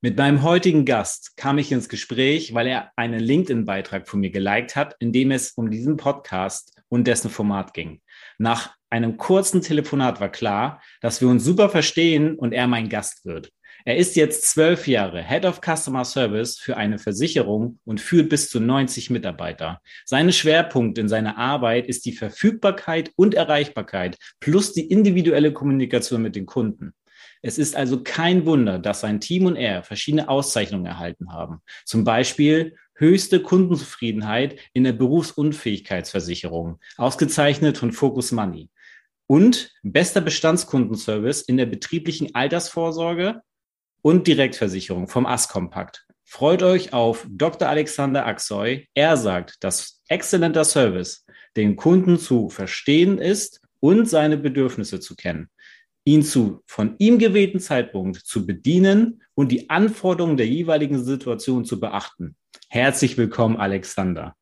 Mit meinem heutigen Gast kam ich ins Gespräch, weil er einen LinkedIn-Beitrag von mir geliked hat, in dem es um diesen Podcast und dessen Format ging. Nach einem kurzen Telefonat war klar, dass wir uns super verstehen und er mein Gast wird. Er ist jetzt zwölf Jahre Head of Customer Service für eine Versicherung und führt bis zu 90 Mitarbeiter. Seine Schwerpunkt in seiner Arbeit ist die Verfügbarkeit und Erreichbarkeit plus die individuelle Kommunikation mit den Kunden. Es ist also kein Wunder, dass sein Team und er verschiedene Auszeichnungen erhalten haben. Zum Beispiel höchste Kundenzufriedenheit in der Berufsunfähigkeitsversicherung, ausgezeichnet von Focus Money. Und bester Bestandskundenservice in der betrieblichen Altersvorsorge und Direktversicherung vom AS-Kompakt. Freut euch auf Dr. Alexander Axoy. Er sagt, dass exzellenter Service den Kunden zu verstehen ist und seine Bedürfnisse zu kennen ihn zu von ihm gewählten Zeitpunkt zu bedienen und die Anforderungen der jeweiligen Situation zu beachten. Herzlich willkommen, Alexander.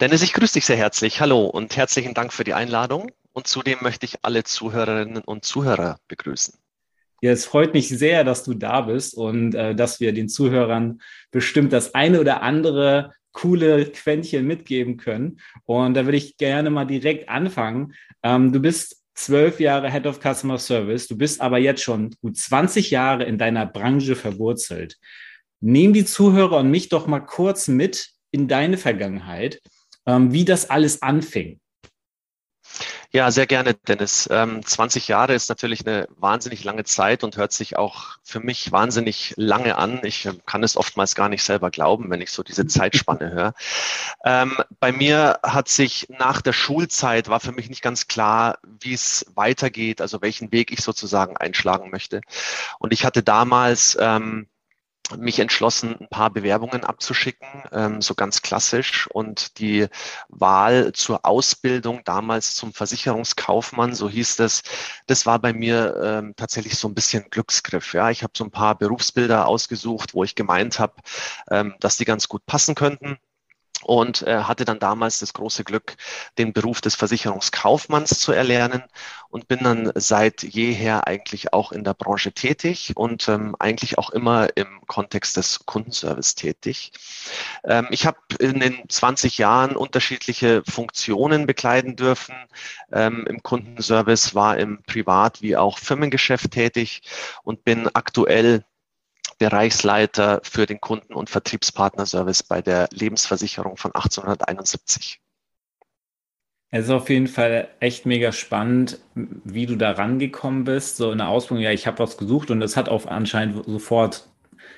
Dennis, ich grüße dich sehr herzlich. Hallo und herzlichen Dank für die Einladung. Und zudem möchte ich alle Zuhörerinnen und Zuhörer begrüßen. Ja, es freut mich sehr, dass du da bist und äh, dass wir den Zuhörern bestimmt das eine oder andere coole Quäntchen mitgeben können. Und da würde ich gerne mal direkt anfangen. Ähm, du bist zwölf Jahre Head of Customer Service, du bist aber jetzt schon gut 20 Jahre in deiner Branche verwurzelt. Nehm die Zuhörer und mich doch mal kurz mit in deine Vergangenheit, ähm, wie das alles anfing. Ja, sehr gerne, Dennis. Ähm, 20 Jahre ist natürlich eine wahnsinnig lange Zeit und hört sich auch für mich wahnsinnig lange an. Ich ähm, kann es oftmals gar nicht selber glauben, wenn ich so diese Zeitspanne höre. Ähm, bei mir hat sich nach der Schulzeit war für mich nicht ganz klar, wie es weitergeht, also welchen Weg ich sozusagen einschlagen möchte. Und ich hatte damals ähm, mich entschlossen, ein paar Bewerbungen abzuschicken, ähm, so ganz klassisch. Und die Wahl zur Ausbildung damals zum Versicherungskaufmann, so hieß es, das war bei mir ähm, tatsächlich so ein bisschen Glücksgriff. Ja, ich habe so ein paar Berufsbilder ausgesucht, wo ich gemeint habe, ähm, dass die ganz gut passen könnten und äh, hatte dann damals das große Glück, den Beruf des Versicherungskaufmanns zu erlernen und bin dann seit jeher eigentlich auch in der Branche tätig und ähm, eigentlich auch immer im Kontext des Kundenservice tätig. Ähm, ich habe in den 20 Jahren unterschiedliche Funktionen bekleiden dürfen. Ähm, Im Kundenservice war im Privat- wie auch Firmengeschäft tätig und bin aktuell Bereichsleiter für den Kunden- und Vertriebspartnerservice bei der Lebensversicherung von 1871. Es ist auf jeden Fall echt mega spannend, wie du da rangekommen bist. So in der Ausbildung, ja, ich habe was gesucht und es hat auch anscheinend sofort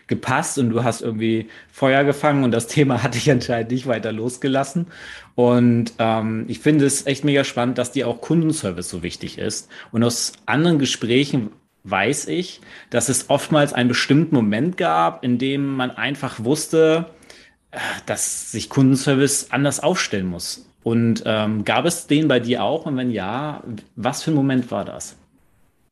gepasst und du hast irgendwie Feuer gefangen und das Thema hatte ich anscheinend nicht weiter losgelassen. Und ähm, ich finde es echt mega spannend, dass dir auch Kundenservice so wichtig ist. Und aus anderen Gesprächen weiß ich, dass es oftmals einen bestimmten Moment gab, in dem man einfach wusste, äh, dass sich Kundenservice anders aufstellen muss. Und ähm, gab es den bei dir auch? Und wenn ja, was für ein Moment war das?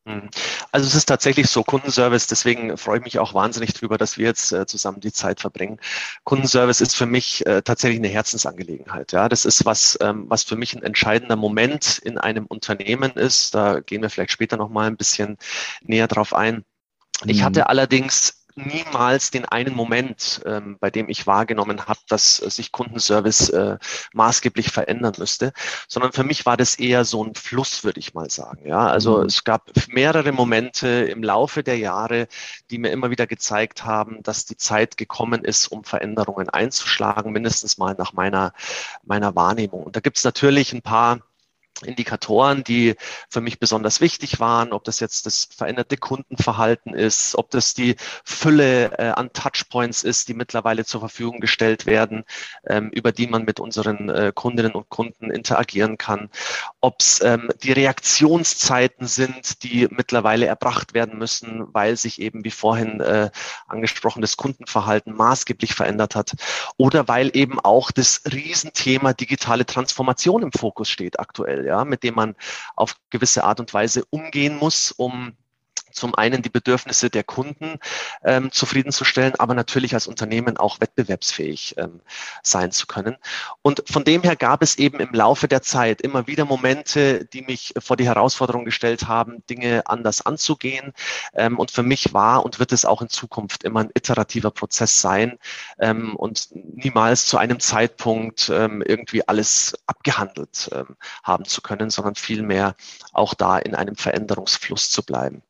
Mhm. Also es ist tatsächlich so Kundenservice, deswegen freue ich mich auch wahnsinnig drüber, dass wir jetzt äh, zusammen die Zeit verbringen. Kundenservice ist für mich äh, tatsächlich eine Herzensangelegenheit. Ja, das ist was, ähm, was für mich ein entscheidender Moment in einem Unternehmen ist. Da gehen wir vielleicht später noch mal ein bisschen näher drauf ein. Ich hatte mhm. allerdings niemals den einen Moment, ähm, bei dem ich wahrgenommen habe, dass äh, sich Kundenservice äh, maßgeblich verändern müsste, sondern für mich war das eher so ein Fluss, würde ich mal sagen. Ja, also mhm. es gab mehrere Momente im Laufe der Jahre, die mir immer wieder gezeigt haben, dass die Zeit gekommen ist, um Veränderungen einzuschlagen, mindestens mal nach meiner meiner Wahrnehmung. Und da gibt es natürlich ein paar Indikatoren, die für mich besonders wichtig waren, ob das jetzt das veränderte Kundenverhalten ist, ob das die Fülle äh, an Touchpoints ist, die mittlerweile zur Verfügung gestellt werden, ähm, über die man mit unseren äh, Kundinnen und Kunden interagieren kann, ob es ähm, die Reaktionszeiten sind, die mittlerweile erbracht werden müssen, weil sich eben wie vorhin äh, angesprochen das Kundenverhalten maßgeblich verändert hat oder weil eben auch das Riesenthema digitale Transformation im Fokus steht aktuell ja, mit dem man auf gewisse Art und Weise umgehen muss, um zum einen die Bedürfnisse der Kunden ähm, zufriedenzustellen, aber natürlich als Unternehmen auch wettbewerbsfähig ähm, sein zu können. Und von dem her gab es eben im Laufe der Zeit immer wieder Momente, die mich vor die Herausforderung gestellt haben, Dinge anders anzugehen. Ähm, und für mich war und wird es auch in Zukunft immer ein iterativer Prozess sein ähm, und niemals zu einem Zeitpunkt ähm, irgendwie alles abgehandelt ähm, haben zu können, sondern vielmehr auch da in einem Veränderungsfluss zu bleiben.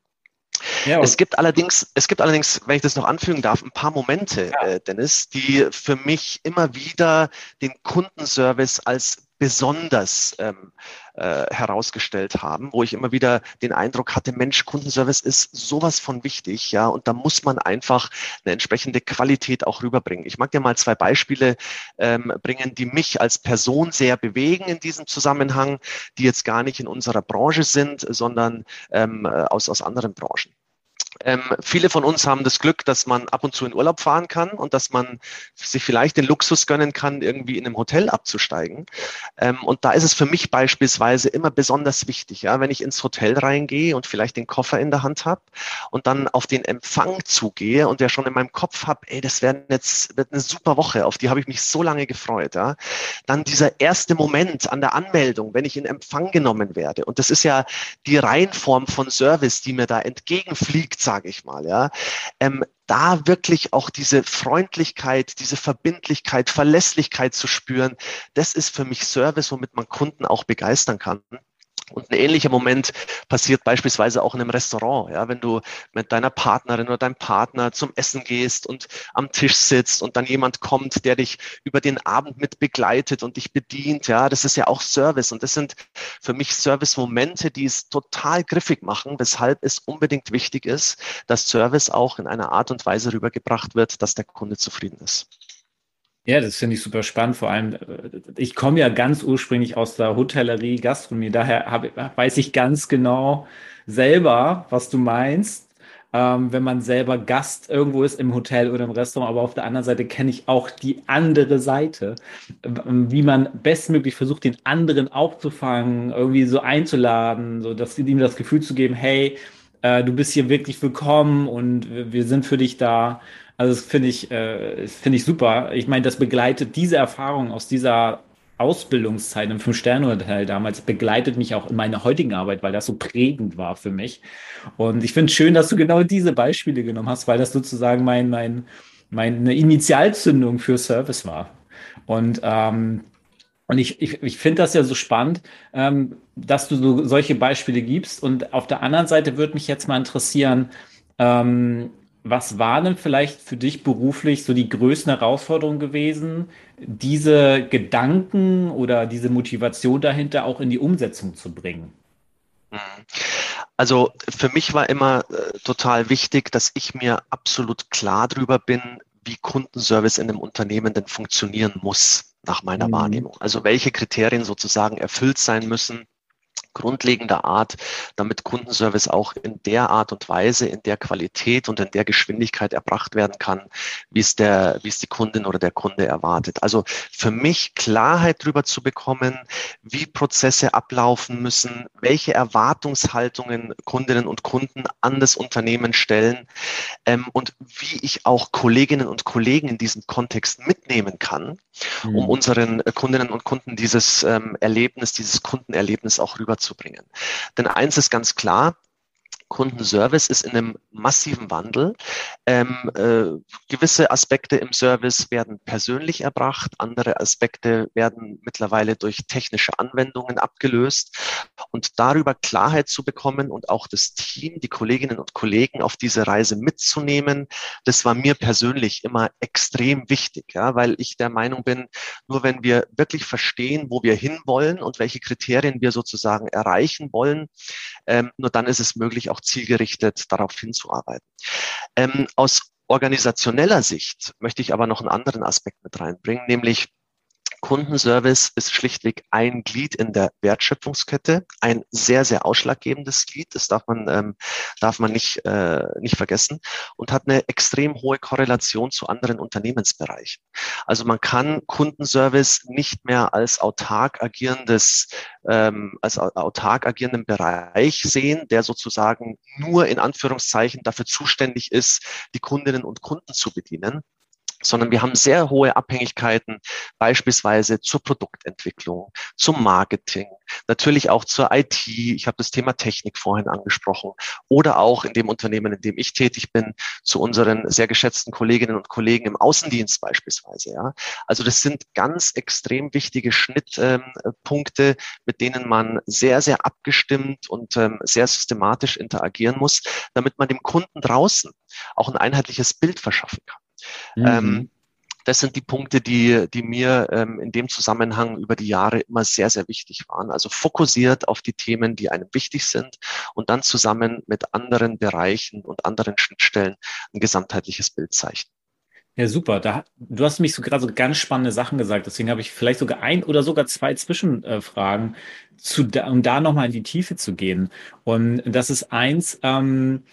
Ja, es gibt allerdings, es gibt allerdings, wenn ich das noch anfügen darf, ein paar Momente, ja. äh, Dennis, die für mich immer wieder den Kundenservice als besonders ähm, äh, herausgestellt haben, wo ich immer wieder den Eindruck hatte, Mensch, Kundenservice ist sowas von wichtig, ja, und da muss man einfach eine entsprechende Qualität auch rüberbringen. Ich mag dir mal zwei Beispiele ähm, bringen, die mich als Person sehr bewegen in diesem Zusammenhang, die jetzt gar nicht in unserer Branche sind, sondern ähm, aus, aus anderen Branchen. Ähm, viele von uns haben das Glück, dass man ab und zu in Urlaub fahren kann und dass man sich vielleicht den Luxus gönnen kann, irgendwie in einem Hotel abzusteigen. Ähm, und da ist es für mich beispielsweise immer besonders wichtig, ja, wenn ich ins Hotel reingehe und vielleicht den Koffer in der Hand habe und dann auf den Empfang zugehe und der schon in meinem Kopf habe, ey, das wird jetzt wird eine super Woche, auf die habe ich mich so lange gefreut. Ja. Dann dieser erste Moment an der Anmeldung, wenn ich in Empfang genommen werde. Und das ist ja die Reihenform von Service, die mir da entgegenfliegt sage ich mal, ja, ähm, da wirklich auch diese Freundlichkeit, diese Verbindlichkeit, Verlässlichkeit zu spüren, das ist für mich Service, womit man Kunden auch begeistern kann. Und ein ähnlicher Moment passiert beispielsweise auch in einem Restaurant, ja, wenn du mit deiner Partnerin oder deinem Partner zum Essen gehst und am Tisch sitzt und dann jemand kommt, der dich über den Abend mit begleitet und dich bedient, ja, das ist ja auch Service und das sind für mich Service-Momente, die es total griffig machen, weshalb es unbedingt wichtig ist, dass Service auch in einer Art und Weise rübergebracht wird, dass der Kunde zufrieden ist. Ja, das finde ich super spannend. Vor allem, äh, ich komme ja ganz ursprünglich aus der Hotellerie, Gastronomie. Daher hab, weiß ich ganz genau selber, was du meinst, ähm, wenn man selber Gast irgendwo ist im Hotel oder im Restaurant. Aber auf der anderen Seite kenne ich auch die andere Seite, wie man bestmöglich versucht, den anderen aufzufangen, irgendwie so einzuladen, so dass ihm das Gefühl zu geben, hey, äh, du bist hier wirklich willkommen und wir sind für dich da. Also das finde ich, äh, finde ich super. Ich meine, das begleitet diese Erfahrung aus dieser Ausbildungszeit im Fünf-Sterne-Hotel damals begleitet mich auch in meiner heutigen Arbeit, weil das so prägend war für mich. Und ich finde es schön, dass du genau diese Beispiele genommen hast, weil das sozusagen mein, mein, meine Initialzündung für Service war. Und ähm, und ich, ich, ich finde das ja so spannend, ähm, dass du so solche Beispiele gibst. Und auf der anderen Seite würde mich jetzt mal interessieren, ähm, was war denn vielleicht für dich beruflich so die größten Herausforderungen gewesen, diese Gedanken oder diese Motivation dahinter auch in die Umsetzung zu bringen? Also für mich war immer äh, total wichtig, dass ich mir absolut klar darüber bin, wie Kundenservice in einem Unternehmen denn funktionieren muss, nach meiner mhm. Wahrnehmung. Also welche Kriterien sozusagen erfüllt sein müssen, grundlegender Art, damit Kundenservice auch in der Art und Weise, in der Qualität und in der Geschwindigkeit erbracht werden kann, wie es der, wie es die Kundin oder der Kunde erwartet. Also für mich Klarheit darüber zu bekommen, wie Prozesse ablaufen müssen, welche Erwartungshaltungen Kundinnen und Kunden an das Unternehmen stellen ähm, und wie ich auch Kolleginnen und Kollegen in diesem Kontext mitnehmen kann, mhm. um unseren Kundinnen und Kunden dieses ähm, Erlebnis, dieses Kundenerlebnis auch rüber zu bringen. Denn eins ist ganz klar, Kundenservice ist in einem massiven Wandel. Ähm, äh, gewisse Aspekte im Service werden persönlich erbracht, andere Aspekte werden mittlerweile durch technische Anwendungen abgelöst. Und darüber Klarheit zu bekommen und auch das Team, die Kolleginnen und Kollegen auf diese Reise mitzunehmen, das war mir persönlich immer extrem wichtig, ja, weil ich der Meinung bin, nur wenn wir wirklich verstehen, wo wir hinwollen und welche Kriterien wir sozusagen erreichen wollen, ähm, nur dann ist es möglich, auch zielgerichtet darauf hinzuarbeiten. Ähm, aus organisationeller Sicht möchte ich aber noch einen anderen Aspekt mit reinbringen, nämlich Kundenservice ist schlichtweg ein Glied in der Wertschöpfungskette, ein sehr, sehr ausschlaggebendes Glied, das darf man, ähm, darf man nicht, äh, nicht vergessen und hat eine extrem hohe Korrelation zu anderen Unternehmensbereichen. Also man kann Kundenservice nicht mehr als autark agierendes, ähm, als autark agierenden Bereich sehen, der sozusagen nur in Anführungszeichen dafür zuständig ist, die Kundinnen und Kunden zu bedienen, sondern wir haben sehr hohe Abhängigkeiten beispielsweise zur Produktentwicklung, zum Marketing, natürlich auch zur IT. Ich habe das Thema Technik vorhin angesprochen oder auch in dem Unternehmen, in dem ich tätig bin, zu unseren sehr geschätzten Kolleginnen und Kollegen im Außendienst beispielsweise. Ja. Also das sind ganz extrem wichtige Schnittpunkte, ähm, mit denen man sehr, sehr abgestimmt und ähm, sehr systematisch interagieren muss, damit man dem Kunden draußen auch ein einheitliches Bild verschaffen kann. Mhm. Ähm, das sind die Punkte, die, die mir ähm, in dem Zusammenhang über die Jahre immer sehr, sehr wichtig waren. Also fokussiert auf die Themen, die einem wichtig sind und dann zusammen mit anderen Bereichen und anderen Schnittstellen ein gesamtheitliches Bild zeichnen. Ja, super. Da, du hast mich so gerade so ganz spannende Sachen gesagt. Deswegen habe ich vielleicht sogar ein oder sogar zwei Zwischenfragen, zu, um da nochmal in die Tiefe zu gehen. Und das ist eins, ähm,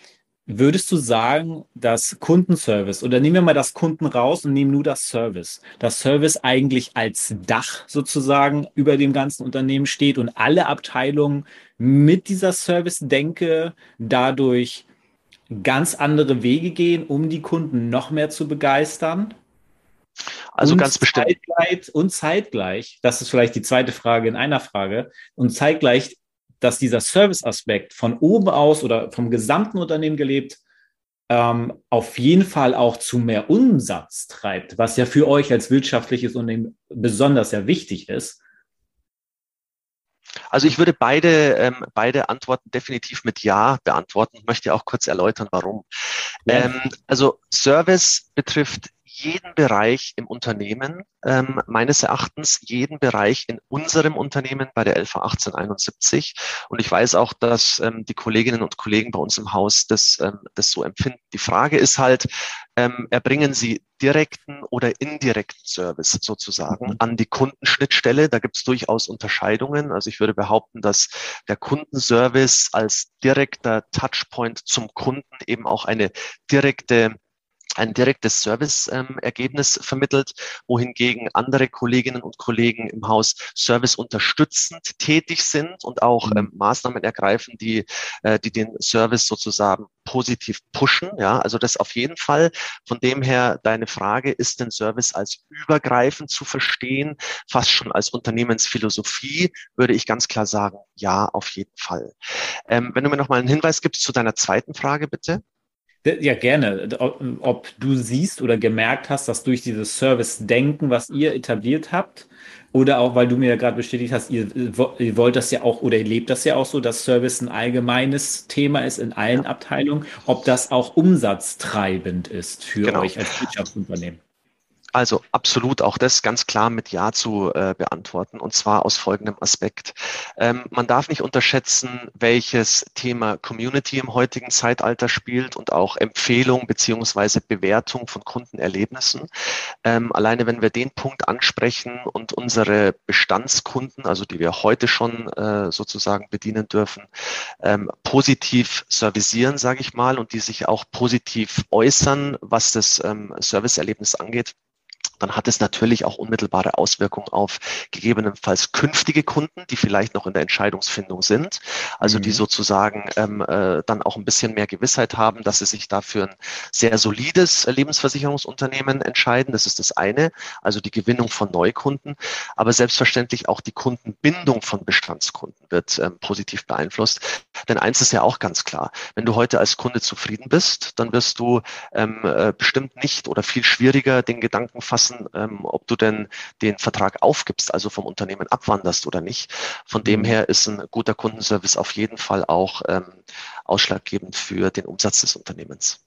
Würdest du sagen, dass Kundenservice oder nehmen wir mal das Kunden raus und nehmen nur das Service, dass Service eigentlich als Dach sozusagen über dem ganzen Unternehmen steht und alle Abteilungen mit dieser Service-Denke dadurch ganz andere Wege gehen, um die Kunden noch mehr zu begeistern? Also und ganz bestimmt. Zeitgleich, und zeitgleich, das ist vielleicht die zweite Frage in einer Frage, und zeitgleich dass dieser Service-Aspekt von oben aus oder vom gesamten Unternehmen gelebt ähm, auf jeden Fall auch zu mehr Umsatz treibt, was ja für euch als wirtschaftliches Unternehmen besonders ja wichtig ist. Also ich würde beide, ähm, beide Antworten definitiv mit Ja beantworten. Ich möchte auch kurz erläutern, warum. Ja. Ähm, also Service betrifft jeden Bereich im Unternehmen, ähm, meines Erachtens jeden Bereich in unserem Unternehmen bei der LV 1871. Und ich weiß auch, dass ähm, die Kolleginnen und Kollegen bei uns im Haus das, ähm, das so empfinden. Die Frage ist halt, ähm, erbringen Sie direkten oder indirekten Service sozusagen mhm. an die Kundenschnittstelle. Da gibt es durchaus Unterscheidungen. Also ich würde behaupten, dass der Kundenservice als direkter Touchpoint zum Kunden eben auch eine direkte ein direktes Service-Ergebnis ähm, vermittelt, wohingegen andere Kolleginnen und Kollegen im Haus Service unterstützend tätig sind und auch mhm. ähm, Maßnahmen ergreifen, die, äh, die den Service sozusagen positiv pushen. Ja, also das auf jeden Fall. Von dem her deine Frage, ist denn Service als übergreifend zu verstehen, fast schon als Unternehmensphilosophie, würde ich ganz klar sagen, ja, auf jeden Fall. Ähm, wenn du mir noch mal einen Hinweis gibst zu deiner zweiten Frage, bitte. Ja, gerne. Ob du siehst oder gemerkt hast, dass durch dieses Service-Denken, was ihr etabliert habt, oder auch, weil du mir ja gerade bestätigt hast, ihr, ihr, wollt das ja auch oder ihr lebt das ja auch so, dass Service ein allgemeines Thema ist in allen Abteilungen, ob das auch umsatztreibend ist für genau. euch als Wirtschaftsunternehmen. Also absolut auch das ganz klar mit Ja zu äh, beantworten und zwar aus folgendem Aspekt. Ähm, man darf nicht unterschätzen, welches Thema Community im heutigen Zeitalter spielt und auch Empfehlung beziehungsweise Bewertung von Kundenerlebnissen. Ähm, alleine wenn wir den Punkt ansprechen und unsere Bestandskunden, also die wir heute schon äh, sozusagen bedienen dürfen, ähm, positiv servicieren, sage ich mal, und die sich auch positiv äußern, was das ähm, Serviceerlebnis angeht, dann hat es natürlich auch unmittelbare Auswirkungen auf gegebenenfalls künftige Kunden, die vielleicht noch in der Entscheidungsfindung sind, also mhm. die sozusagen ähm, äh, dann auch ein bisschen mehr Gewissheit haben, dass sie sich dafür ein sehr solides Lebensversicherungsunternehmen entscheiden. Das ist das eine, also die Gewinnung von Neukunden, aber selbstverständlich auch die Kundenbindung von Bestandskunden wird ähm, positiv beeinflusst. Denn eins ist ja auch ganz klar, wenn du heute als Kunde zufrieden bist, dann wirst du ähm, äh, bestimmt nicht oder viel schwieriger den Gedanken fassen, ähm, ob du denn den Vertrag aufgibst, also vom Unternehmen abwanderst oder nicht. Von dem mhm. her ist ein guter Kundenservice auf jeden Fall auch ähm, ausschlaggebend für den Umsatz des Unternehmens.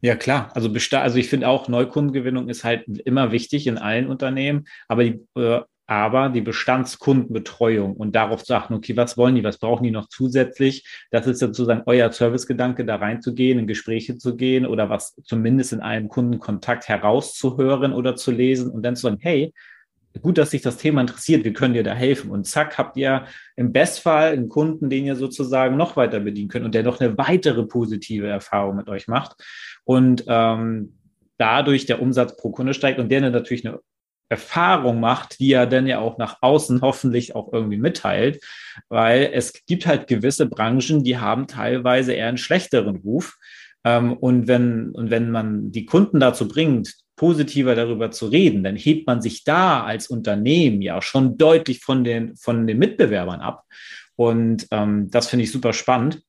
Ja, klar. Also, also ich finde auch, Neukundengewinnung ist halt immer wichtig in allen Unternehmen, aber die, äh, aber die Bestandskundenbetreuung und darauf zu achten, okay, was wollen die, was brauchen die noch zusätzlich? Das ist sozusagen euer Servicegedanke, da reinzugehen, in Gespräche zu gehen oder was zumindest in einem Kundenkontakt herauszuhören oder zu lesen und dann zu sagen, hey, gut, dass sich das Thema interessiert, wir können dir da helfen. Und zack, habt ihr im Bestfall einen Kunden, den ihr sozusagen noch weiter bedienen könnt und der noch eine weitere positive Erfahrung mit euch macht. Und ähm, dadurch der Umsatz pro Kunde steigt und der natürlich eine Erfahrung macht, die er dann ja auch nach außen hoffentlich auch irgendwie mitteilt, weil es gibt halt gewisse Branchen, die haben teilweise eher einen schlechteren Ruf. Ähm, und wenn, und wenn man die Kunden dazu bringt, positiver darüber zu reden, dann hebt man sich da als Unternehmen ja schon deutlich von den, von den Mitbewerbern ab. Und ähm, das finde ich super spannend.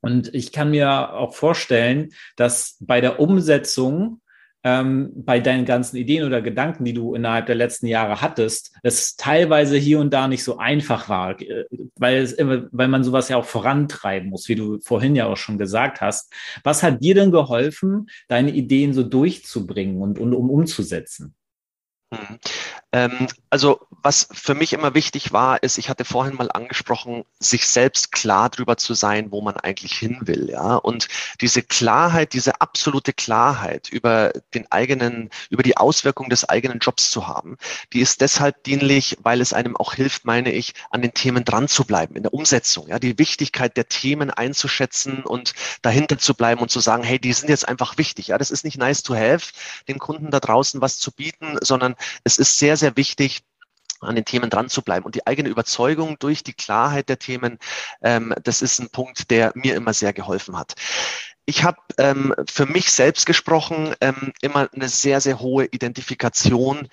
Und ich kann mir auch vorstellen, dass bei der Umsetzung ähm, bei deinen ganzen Ideen oder Gedanken, die du innerhalb der letzten Jahre hattest, es teilweise hier und da nicht so einfach war, äh, weil, es, weil man sowas ja auch vorantreiben muss, wie du vorhin ja auch schon gesagt hast. Was hat dir denn geholfen, deine Ideen so durchzubringen und, und um umzusetzen? Ähm, also was für mich immer wichtig war, ist, ich hatte vorhin mal angesprochen, sich selbst klar darüber zu sein, wo man eigentlich hin will. Ja? Und diese Klarheit, diese absolute Klarheit über den eigenen, über die Auswirkungen des eigenen Jobs zu haben, die ist deshalb dienlich, weil es einem auch hilft, meine ich, an den Themen dran zu bleiben, in der Umsetzung. Ja? Die Wichtigkeit der Themen einzuschätzen und dahinter zu bleiben und zu sagen, hey, die sind jetzt einfach wichtig. Ja? Das ist nicht nice to have, dem Kunden da draußen was zu bieten, sondern es ist sehr, sehr wichtig, an den Themen dran zu bleiben. Und die eigene Überzeugung durch die Klarheit der Themen, ähm, das ist ein Punkt, der mir immer sehr geholfen hat. Ich habe ähm, für mich selbst gesprochen ähm, immer eine sehr, sehr hohe Identifikation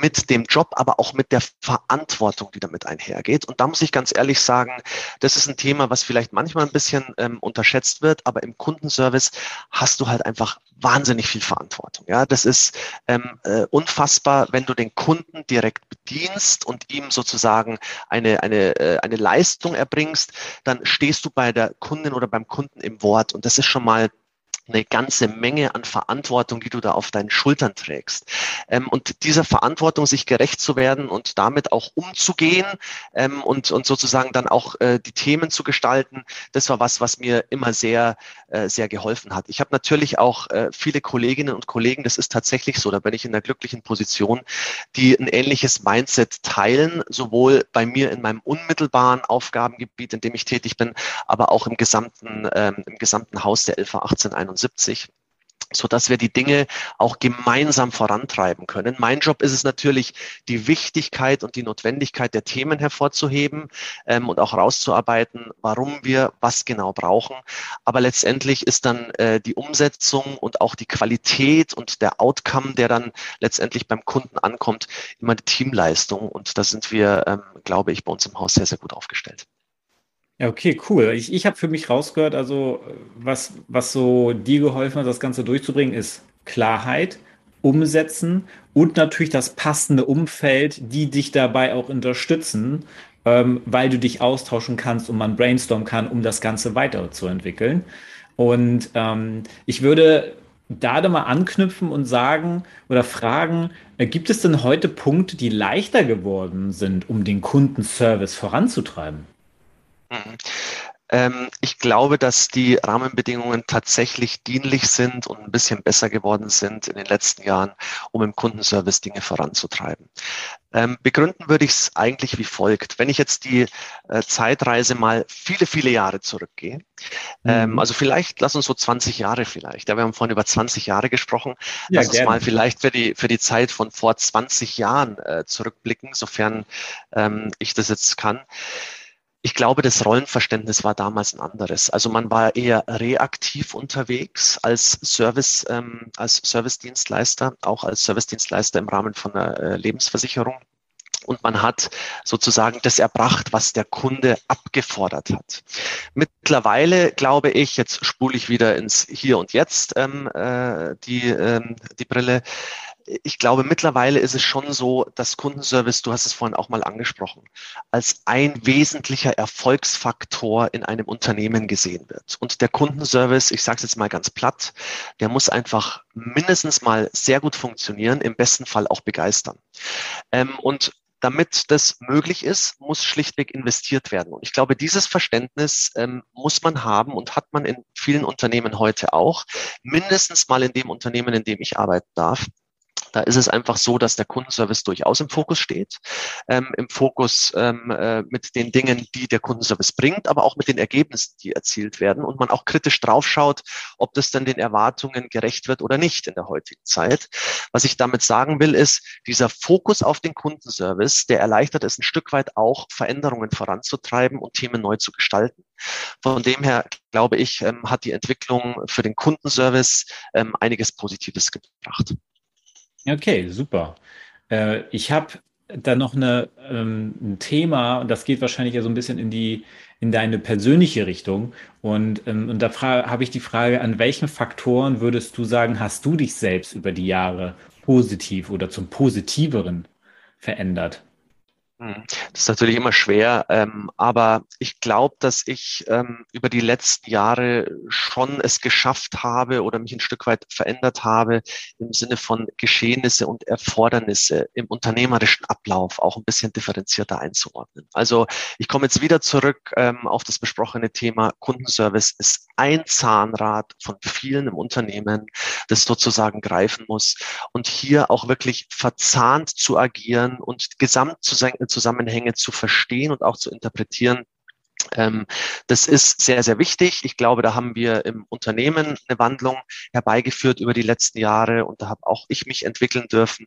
mit dem Job, aber auch mit der Verantwortung, die damit einhergeht. Und da muss ich ganz ehrlich sagen, das ist ein Thema, was vielleicht manchmal ein bisschen ähm, unterschätzt wird, aber im Kundenservice hast du halt einfach wahnsinnig viel Verantwortung. Ja, das ist ähm, äh, unfassbar, wenn du den Kunden direkt bedienst und ihm sozusagen eine, eine, äh, eine Leistung erbringst, dann stehst du bei der Kundin oder beim Kunden im Wort. Und das ist schon mal eine ganze Menge an Verantwortung, die du da auf deinen Schultern trägst. Ähm, und dieser Verantwortung, sich gerecht zu werden und damit auch umzugehen ähm, und, und sozusagen dann auch äh, die Themen zu gestalten, das war was, was mir immer sehr, äh, sehr geholfen hat. Ich habe natürlich auch äh, viele Kolleginnen und Kollegen, das ist tatsächlich so, da bin ich in der glücklichen Position, die ein ähnliches Mindset teilen, sowohl bei mir in meinem unmittelbaren Aufgabengebiet, in dem ich tätig bin, aber auch im gesamten, ähm, im gesamten Haus der LV 1871 1971 so dass wir die Dinge auch gemeinsam vorantreiben können. Mein Job ist es natürlich, die Wichtigkeit und die Notwendigkeit der Themen hervorzuheben ähm, und auch rauszuarbeiten, warum wir was genau brauchen. Aber letztendlich ist dann äh, die Umsetzung und auch die Qualität und der Outcome, der dann letztendlich beim Kunden ankommt, immer die Teamleistung. Und da sind wir, ähm, glaube ich, bei uns im Haus sehr, sehr gut aufgestellt. Okay, cool. Ich, ich habe für mich rausgehört, also was, was so dir geholfen hat, das Ganze durchzubringen, ist Klarheit, Umsetzen und natürlich das passende Umfeld, die dich dabei auch unterstützen, ähm, weil du dich austauschen kannst und man brainstormen kann, um das Ganze weiterzuentwickeln. Und ähm, ich würde da mal anknüpfen und sagen oder fragen, äh, gibt es denn heute Punkte, die leichter geworden sind, um den Kundenservice voranzutreiben? Mhm. Ähm, ich glaube, dass die Rahmenbedingungen tatsächlich dienlich sind und ein bisschen besser geworden sind in den letzten Jahren, um im Kundenservice Dinge voranzutreiben. Ähm, begründen würde ich es eigentlich wie folgt. Wenn ich jetzt die äh, Zeitreise mal viele, viele Jahre zurückgehe, ähm, mhm. also vielleicht, lass uns so 20 Jahre vielleicht, ja, wir haben vorhin über 20 Jahre gesprochen, ja, lass gerne. uns mal vielleicht für die, für die Zeit von vor 20 Jahren äh, zurückblicken, sofern ich das jetzt kann. Ich glaube, das Rollenverständnis war damals ein anderes. Also man war eher reaktiv unterwegs als Service, ähm, als Servicedienstleister, auch als Servicedienstleister im Rahmen von einer äh, Lebensversicherung. Und man hat sozusagen das erbracht, was der Kunde abgefordert hat. Mittlerweile glaube ich, jetzt spule ich wieder ins Hier und Jetzt ähm, äh, die, ähm, die Brille, ich glaube, mittlerweile ist es schon so, dass Kundenservice, du hast es vorhin auch mal angesprochen, als ein wesentlicher Erfolgsfaktor in einem Unternehmen gesehen wird. Und der Kundenservice, ich sage es jetzt mal ganz platt, der muss einfach mindestens mal sehr gut funktionieren, im besten Fall auch begeistern. Ähm, und damit das möglich ist, muss schlichtweg investiert werden. Und ich glaube, dieses Verständnis ähm, muss man haben und hat man in vielen Unternehmen heute auch, mindestens mal in dem Unternehmen, in dem ich arbeiten darf. Da ist es einfach so, dass der Kundenservice durchaus im Fokus steht, ähm, im Fokus ähm, äh, mit den Dingen, die der Kundenservice bringt, aber auch mit den Ergebnissen, die erzielt werden und man auch kritisch draufschaut, ob das dann den Erwartungen gerecht wird oder nicht in der heutigen Zeit. Was ich damit sagen will, ist, dieser Fokus auf den Kundenservice, der erleichtert es ein Stück weit auch, Veränderungen voranzutreiben und Themen neu zu gestalten. Von dem her, glaube ich, ähm, hat die Entwicklung für den Kundenservice ähm, einiges Positives gebracht. Okay, super. Äh, ich habe da noch eine, ähm, ein Thema, und das geht wahrscheinlich ja so ein bisschen in die, in deine persönliche Richtung. Und, ähm, und da habe ich die Frage, an welchen Faktoren würdest du sagen, hast du dich selbst über die Jahre positiv oder zum Positiveren verändert? Hm. Das ist natürlich immer schwer, ähm, aber ich glaube, dass ich ähm, über die letzten Jahre schon es geschafft habe oder mich ein Stück weit verändert habe im Sinne von Geschehnisse und Erfordernisse im unternehmerischen Ablauf auch ein bisschen differenzierter einzuordnen. Also ich komme jetzt wieder zurück ähm, auf das besprochene Thema Kundenservice ist ein Zahnrad von vielen im Unternehmen, das sozusagen greifen muss und hier auch wirklich verzahnt zu agieren und gesamt zu sein Zusammenhänge zu verstehen und auch zu interpretieren. Ähm, das ist sehr, sehr wichtig. Ich glaube, da haben wir im Unternehmen eine Wandlung herbeigeführt über die letzten Jahre und da habe auch ich mich entwickeln dürfen.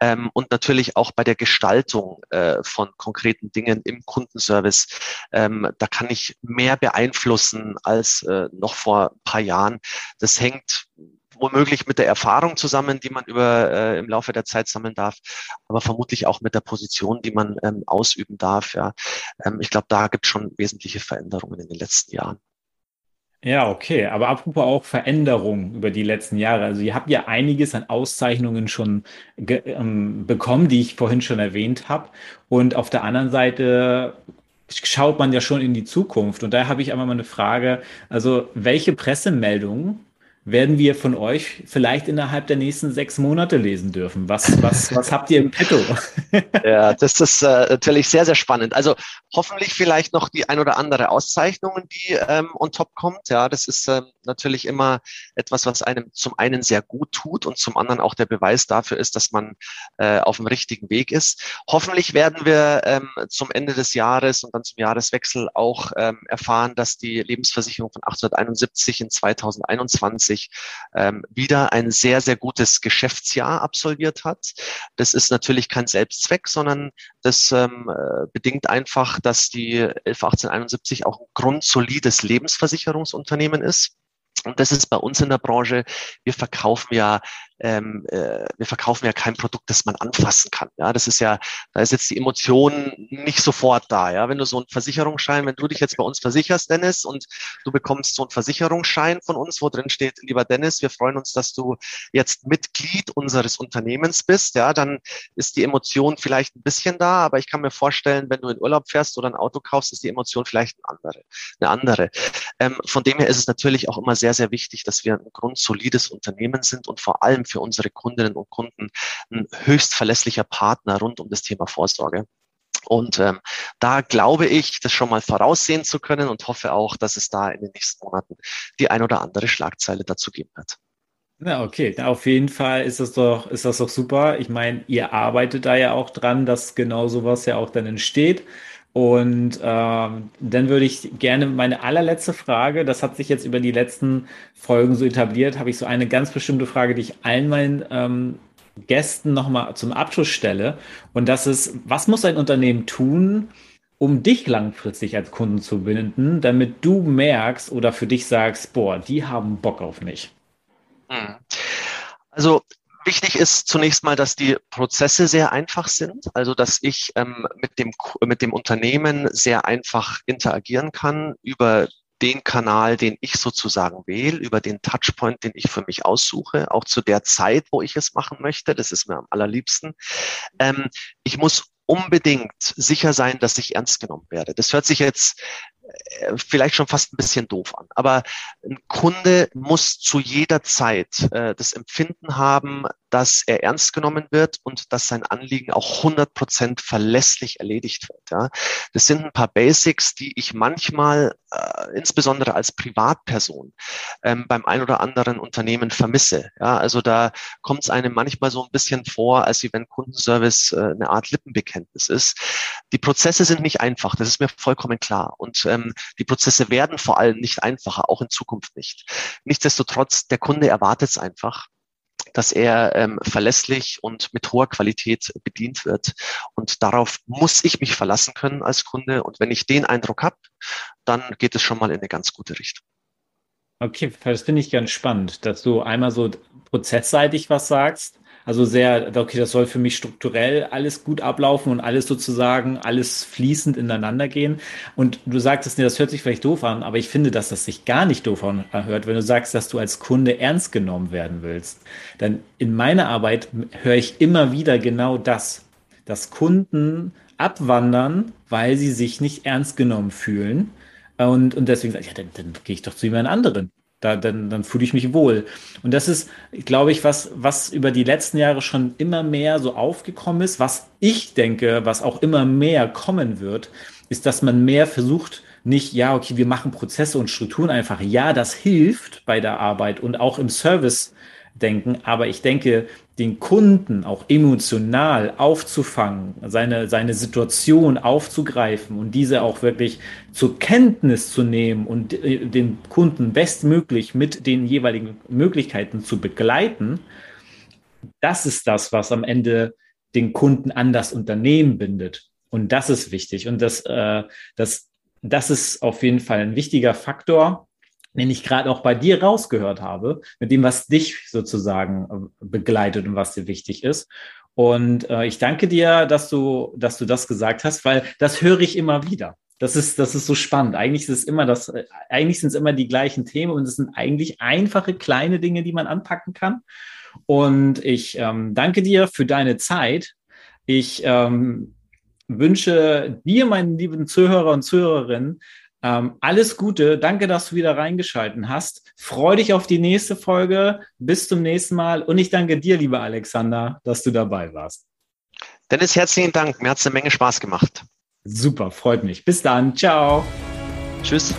Ähm, und natürlich auch bei der Gestaltung äh, von konkreten Dingen im Kundenservice. Ähm, da kann ich mehr beeinflussen als äh, noch vor ein paar Jahren. Das hängt womöglich mit der Erfahrung zusammen, die man über äh, im Laufe der Zeit sammeln darf, aber vermutlich auch mit der Position, die man ähm, ausüben darf. Ja, ähm, ich glaube, da gibt es schon wesentliche Veränderungen in den letzten Jahren. Ja, okay. Aber apropos auch Veränderungen über die letzten Jahre. Also ihr habt ja einiges an Auszeichnungen schon ähm, bekommen, die ich vorhin schon erwähnt habe. Und auf der anderen Seite schaut man ja schon in die Zukunft. Und da habe ich einmal mal eine Frage. Also welche Pressemeldungen werden wir von euch vielleicht innerhalb der nächsten sechs Monate lesen dürfen. Was, was, was habt ihr im Petto? ja, das ist äh, natürlich sehr, sehr spannend. Also hoffentlich vielleicht noch die ein oder andere Auszeichnungen, die ähm, on top kommt. Ja, das ist ähm, natürlich immer etwas, was einem zum einen sehr gut tut und zum anderen auch der Beweis dafür ist, dass man äh, auf dem richtigen Weg ist. Hoffentlich werden wir ähm, zum Ende des Jahres und dann zum Jahreswechsel auch ähm, erfahren, dass die Lebensversicherung von 1871 in 2021 2020 ähm, wieder ein sehr, sehr gutes Geschäftsjahr absolviert hat. Das ist natürlich kein Selbstzweck, sondern das ähm, äh, bedingt einfach, dass die 111871 auch ein grundsolides Lebensversicherungsunternehmen ist. Und das ist bei uns in der Branche, wir verkaufen ja ähm, äh, wir verkaufen ja kein Produkt, das man anfassen kann. Ja, das ist ja, da ist jetzt die Emotion nicht sofort da. Ja, wenn du so einen Versicherungsschein, wenn du dich jetzt bei uns versicherst, Dennis, und du bekommst so einen Versicherungsschein von uns, wo drin steht, lieber Dennis, wir freuen uns, dass du jetzt Mitglied unseres Unternehmens bist. Ja, dann ist die Emotion vielleicht ein bisschen da, aber ich kann mir vorstellen, wenn du in Urlaub fährst oder ein Auto kaufst, ist die Emotion vielleicht eine andere. Eine andere. Ähm, von dem her ist es natürlich auch immer sehr, sehr wichtig, dass wir ein grundsolides Unternehmen sind und vor allem für unsere Kundinnen und Kunden ein höchst verlässlicher Partner rund um das Thema Vorsorge. Und ähm, da glaube ich, das schon mal voraussehen zu können und hoffe auch, dass es da in den nächsten Monaten die ein oder andere Schlagzeile dazu geben wird. Na, okay. Auf jeden Fall ist das doch, ist das doch super. Ich meine, ihr arbeitet da ja auch dran, dass genau sowas ja auch dann entsteht. Und ähm, dann würde ich gerne meine allerletzte Frage, das hat sich jetzt über die letzten Folgen so etabliert, habe ich so eine ganz bestimmte Frage, die ich allen meinen ähm, Gästen nochmal zum Abschluss stelle. Und das ist, was muss ein Unternehmen tun, um dich langfristig als Kunden zu binden, damit du merkst oder für dich sagst, boah, die haben Bock auf mich? Hm. Also wichtig ist zunächst mal, dass die Prozesse sehr einfach sind, also dass ich ähm, mit, dem, mit dem Unternehmen sehr einfach interagieren kann über den Kanal, den ich sozusagen wähle, über den Touchpoint, den ich für mich aussuche, auch zu der Zeit, wo ich es machen möchte. Das ist mir am allerliebsten. Ähm, ich muss unbedingt sicher sein, dass ich ernst genommen werde. Das hört sich jetzt vielleicht schon fast ein bisschen doof an. Aber ein Kunde muss zu jeder Zeit äh, das Empfinden haben, dass er ernst genommen wird und dass sein Anliegen auch 100 Prozent verlässlich erledigt wird. Ja. Das sind ein paar Basics, die ich manchmal, äh, insbesondere als Privatperson, ähm, beim ein oder anderen Unternehmen vermisse. Ja. Also da kommt es einem manchmal so ein bisschen vor, als wenn Kundenservice äh, eine Art Lippenbekenntnis ist. Die Prozesse sind nicht einfach, das ist mir vollkommen klar. Und ähm, die Prozesse werden vor allem nicht einfacher, auch in Zukunft nicht. Nichtsdestotrotz, der Kunde erwartet es einfach dass er ähm, verlässlich und mit hoher Qualität bedient wird. Und darauf muss ich mich verlassen können als Kunde. Und wenn ich den Eindruck habe, dann geht es schon mal in eine ganz gute Richtung. Okay, das finde ich ganz spannend, dass du einmal so prozessseitig was sagst also sehr, okay, das soll für mich strukturell alles gut ablaufen und alles sozusagen, alles fließend ineinander gehen. Und du sagtest, nee, das hört sich vielleicht doof an, aber ich finde, dass das sich gar nicht doof anhört, wenn du sagst, dass du als Kunde ernst genommen werden willst. Dann in meiner Arbeit höre ich immer wieder genau das, dass Kunden abwandern, weil sie sich nicht ernst genommen fühlen. Und, und deswegen sage ich, ja, dann, dann gehe ich doch zu jemand anderen. Da, dann, dann fühle ich mich wohl. Und das ist, glaube ich, was, was über die letzten Jahre schon immer mehr so aufgekommen ist. Was ich denke, was auch immer mehr kommen wird, ist, dass man mehr versucht, nicht, ja, okay, wir machen Prozesse und Strukturen einfach. Ja, das hilft bei der Arbeit und auch im Service denken. Aber ich denke, den Kunden auch emotional aufzufangen, seine, seine Situation aufzugreifen und diese auch wirklich zur Kenntnis zu nehmen und äh, den Kunden bestmöglich mit den jeweiligen Möglichkeiten zu begleiten, das ist das, was am Ende den Kunden an das Unternehmen bindet. Und das ist wichtig. Und das, äh, das, das ist auf jeden Fall ein wichtiger Faktor, den ich gerade auch bei dir rausgehört habe, mit dem, was dich sozusagen äh, begleitet und was dir wichtig ist. Und äh, ich danke dir, dass du, dass du das gesagt hast, weil das höre ich immer wieder. Das ist, das ist so spannend. Eigentlich ist es immer das, äh, eigentlich sind es immer die gleichen Themen und es sind eigentlich einfache kleine Dinge, die man anpacken kann. Und ich ähm, danke dir für deine Zeit. Ich ähm, wünsche dir, meinen lieben Zuhörer und Zuhörerinnen, ähm, alles Gute. Danke, dass du wieder reingeschalten hast. Freu dich auf die nächste Folge. Bis zum nächsten Mal. Und ich danke dir, lieber Alexander, dass du dabei warst. Dennis, herzlichen Dank. Mir hat es eine Menge Spaß gemacht. Super, freut mich. Bis dann. Ciao. Tschüss.